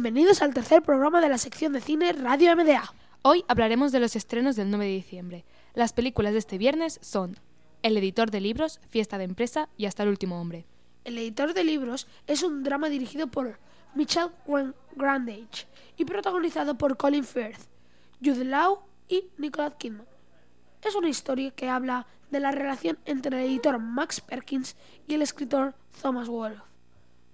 Bienvenidos al tercer programa de la sección de cine Radio MDA. Hoy hablaremos de los estrenos del 9 de diciembre. Las películas de este viernes son El editor de libros, Fiesta de empresa y Hasta el último hombre. El editor de libros es un drama dirigido por Michelle Grandage y protagonizado por Colin Firth, Jude Law y Nicolas Kidman. Es una historia que habla de la relación entre el editor Max Perkins y el escritor Thomas Wolfe.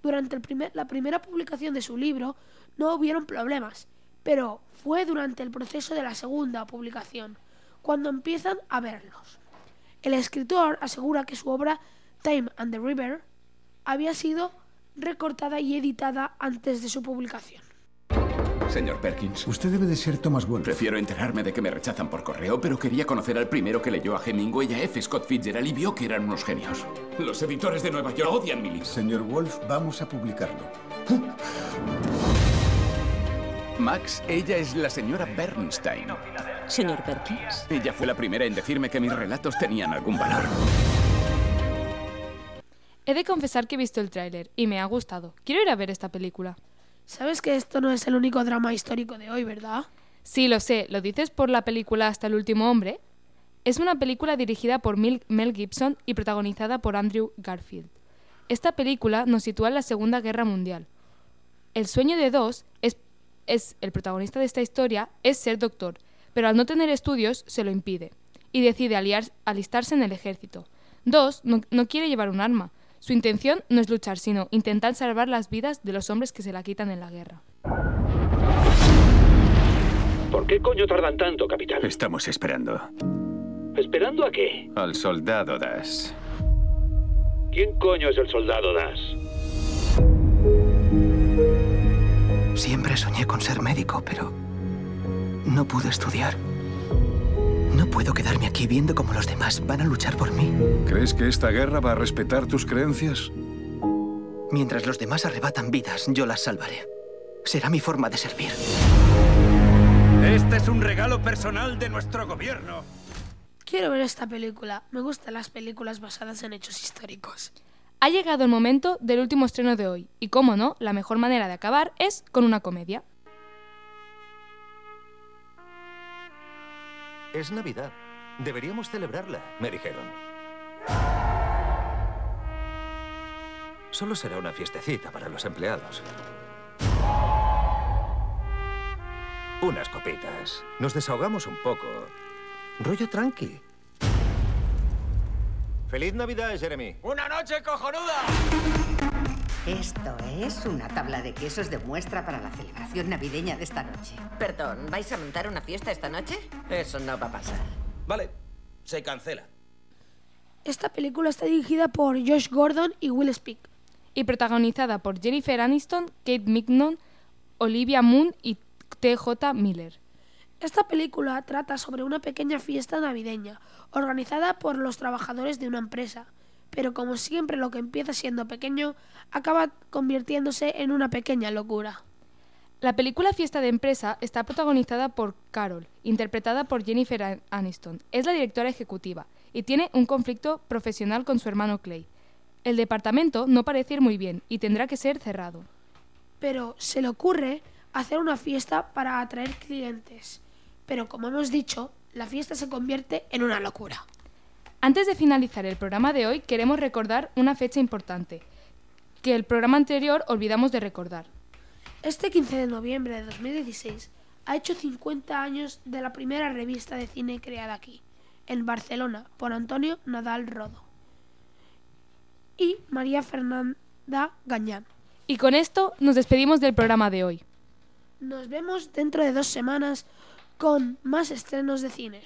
Durante la primera publicación de su libro no hubieron problemas, pero fue durante el proceso de la segunda publicación cuando empiezan a verlos. El escritor asegura que su obra Time and the River había sido recortada y editada antes de su publicación. Señor Perkins. Usted debe de ser Thomas Wolfe. Prefiero enterarme de que me rechazan por correo, pero quería conocer al primero que leyó a Hemingway y a F. Scott Fitzgerald y vio que eran unos genios. Los editores de Nueva York odian mi libro. Señor Wolfe, vamos a publicarlo. Max, ella es la señora Bernstein. Señor Perkins. Ella fue la primera en decirme que mis relatos tenían algún valor. He de confesar que he visto el tráiler y me ha gustado. Quiero ir a ver esta película. Sabes que esto no es el único drama histórico de hoy, ¿verdad? Sí, lo sé. ¿Lo dices por la película Hasta el último hombre? Es una película dirigida por Mel Gibson y protagonizada por Andrew Garfield. Esta película nos sitúa en la Segunda Guerra Mundial. El sueño de Dos es, el protagonista de esta historia es ser doctor, pero al no tener estudios se lo impide y decide alistarse en el ejército. Dos no quiere llevar un arma, su intención no es luchar, sino intentar salvar las vidas de los hombres que se la quitan en la guerra. ¿Por qué coño tardan tanto, capitán? Estamos esperando. ¿Esperando a qué? Al soldado Das. ¿Quién coño es el soldado Das? Siempre soñé con ser médico, pero no pude estudiar. No puedo quedarme aquí viendo cómo los demás van a luchar por mí. ¿Crees que esta guerra va a respetar tus creencias? Mientras los demás arrebatan vidas, yo las salvaré. Será mi forma de servir. Este es un regalo personal de nuestro gobierno. Quiero ver esta película. Me gustan las películas basadas en hechos históricos. Ha llegado el momento del último estreno de hoy. Y como no, la mejor manera de acabar es con una comedia. Es Navidad. Deberíamos celebrarla, me dijeron. Solo será una fiestecita para los empleados. Unas copitas. Nos desahogamos un poco. Rollo tranqui. ¡Feliz Navidad, Jeremy! ¡Una noche cojonuda! Esto es una tabla de quesos de muestra para la celebración navideña de esta noche. Perdón, ¿vais a montar una fiesta esta noche? Eso no va a pasar. Vale, se cancela. Esta película está dirigida por Josh Gordon y Will Speak. Y protagonizada por Jennifer Aniston, Kate Mignon, Olivia Moon y T.J. Miller. Esta película trata sobre una pequeña fiesta navideña organizada por los trabajadores de una empresa pero como siempre lo que empieza siendo pequeño acaba convirtiéndose en una pequeña locura. La película Fiesta de Empresa está protagonizada por Carol, interpretada por Jennifer Aniston. Es la directora ejecutiva y tiene un conflicto profesional con su hermano Clay. El departamento no parece ir muy bien y tendrá que ser cerrado. Pero se le ocurre hacer una fiesta para atraer clientes. Pero como hemos dicho, la fiesta se convierte en una locura. Antes de finalizar el programa de hoy, queremos recordar una fecha importante, que el programa anterior olvidamos de recordar. Este 15 de noviembre de 2016 ha hecho 50 años de la primera revista de cine creada aquí, en Barcelona, por Antonio Nadal Rodo y María Fernanda Gañán. Y con esto nos despedimos del programa de hoy. Nos vemos dentro de dos semanas con más estrenos de cine.